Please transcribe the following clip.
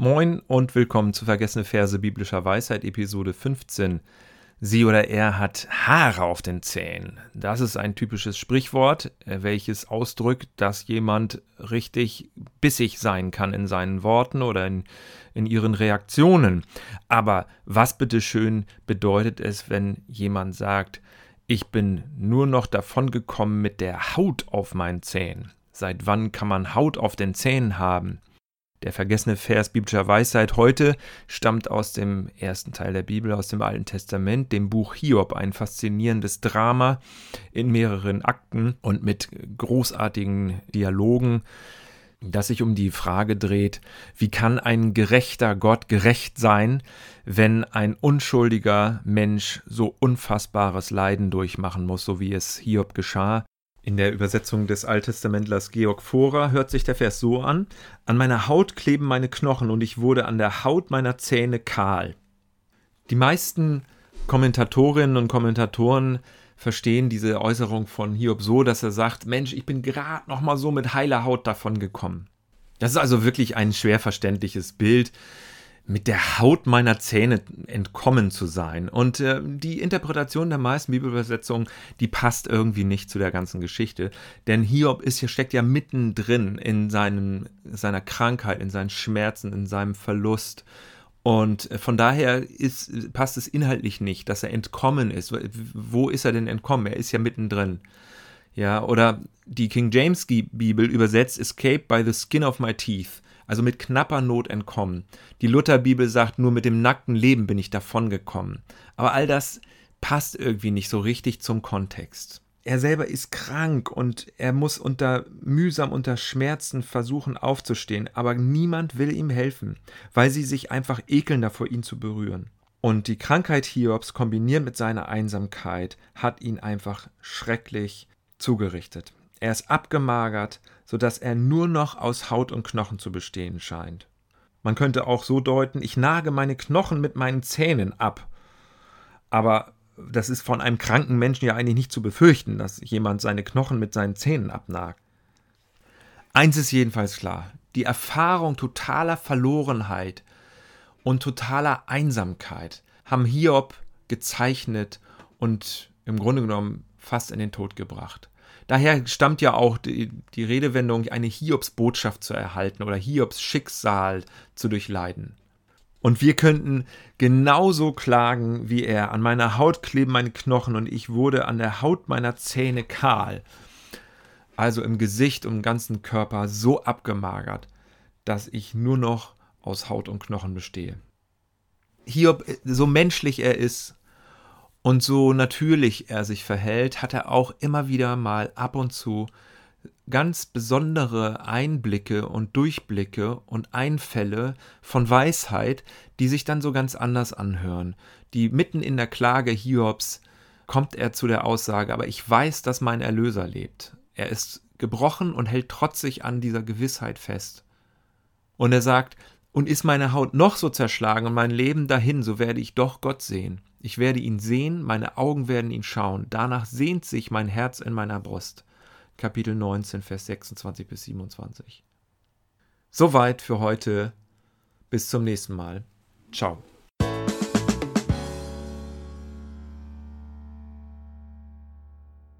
Moin und willkommen zu Vergessene Verse biblischer Weisheit, Episode 15. Sie oder er hat Haare auf den Zähnen. Das ist ein typisches Sprichwort, äh, welches ausdrückt, dass jemand richtig bissig sein kann in seinen Worten oder in, in ihren Reaktionen. Aber was bitteschön bedeutet es, wenn jemand sagt, ich bin nur noch davongekommen mit der Haut auf meinen Zähnen? Seit wann kann man Haut auf den Zähnen haben? Der vergessene Vers biblischer Weisheit heute stammt aus dem ersten Teil der Bibel, aus dem Alten Testament, dem Buch Hiob, ein faszinierendes Drama in mehreren Akten und mit großartigen Dialogen, das sich um die Frage dreht, wie kann ein gerechter Gott gerecht sein, wenn ein unschuldiger Mensch so unfassbares Leiden durchmachen muss, so wie es Hiob geschah, in der Übersetzung des Alttestamentlers Georg Vorer hört sich der Vers so an: An meiner Haut kleben meine Knochen und ich wurde an der Haut meiner Zähne kahl. Die meisten Kommentatorinnen und Kommentatoren verstehen diese Äußerung von Hiob so, dass er sagt: Mensch, ich bin gerade noch mal so mit heiler Haut davon gekommen. Das ist also wirklich ein schwer verständliches Bild mit der Haut meiner Zähne entkommen zu sein. Und äh, die Interpretation der meisten Bibelübersetzungen, die passt irgendwie nicht zu der ganzen Geschichte. Denn Hiob ist hier, steckt ja mittendrin in seinen, seiner Krankheit, in seinen Schmerzen, in seinem Verlust. Und äh, von daher ist, passt es inhaltlich nicht, dass er entkommen ist. Wo ist er denn entkommen? Er ist ja mittendrin. Ja, oder die King James Bibel übersetzt Escape by the skin of my teeth also mit knapper Not entkommen. Die Lutherbibel sagt, nur mit dem nackten Leben bin ich davongekommen. Aber all das passt irgendwie nicht so richtig zum Kontext. Er selber ist krank und er muss unter mühsam unter Schmerzen versuchen aufzustehen, aber niemand will ihm helfen, weil sie sich einfach ekeln davor, ihn zu berühren. Und die Krankheit Hiobs kombiniert mit seiner Einsamkeit hat ihn einfach schrecklich zugerichtet. Er ist abgemagert, sodass er nur noch aus Haut und Knochen zu bestehen scheint. Man könnte auch so deuten, ich nage meine Knochen mit meinen Zähnen ab. Aber das ist von einem kranken Menschen ja eigentlich nicht zu befürchten, dass jemand seine Knochen mit seinen Zähnen abnagt. Eins ist jedenfalls klar, die Erfahrung totaler Verlorenheit und totaler Einsamkeit haben Hiob gezeichnet und im Grunde genommen fast in den Tod gebracht. Daher stammt ja auch die, die Redewendung, eine Hiobs-Botschaft zu erhalten oder Hiobs Schicksal zu durchleiden. Und wir könnten genauso klagen wie er. An meiner Haut kleben meine Knochen und ich wurde an der Haut meiner Zähne kahl. Also im Gesicht und im ganzen Körper so abgemagert, dass ich nur noch aus Haut und Knochen bestehe. Hiob, so menschlich er ist, und so natürlich er sich verhält, hat er auch immer wieder mal ab und zu ganz besondere Einblicke und Durchblicke und Einfälle von Weisheit, die sich dann so ganz anders anhören. Die mitten in der Klage Hiobs kommt er zu der Aussage, aber ich weiß, dass mein Erlöser lebt. Er ist gebrochen und hält trotzig an dieser Gewissheit fest. Und er sagt, und ist meine Haut noch so zerschlagen und mein Leben dahin, so werde ich doch Gott sehen. Ich werde ihn sehen, meine Augen werden ihn schauen. Danach sehnt sich mein Herz in meiner Brust. Kapitel 19, Vers 26 bis 27. Soweit für heute. Bis zum nächsten Mal. Ciao.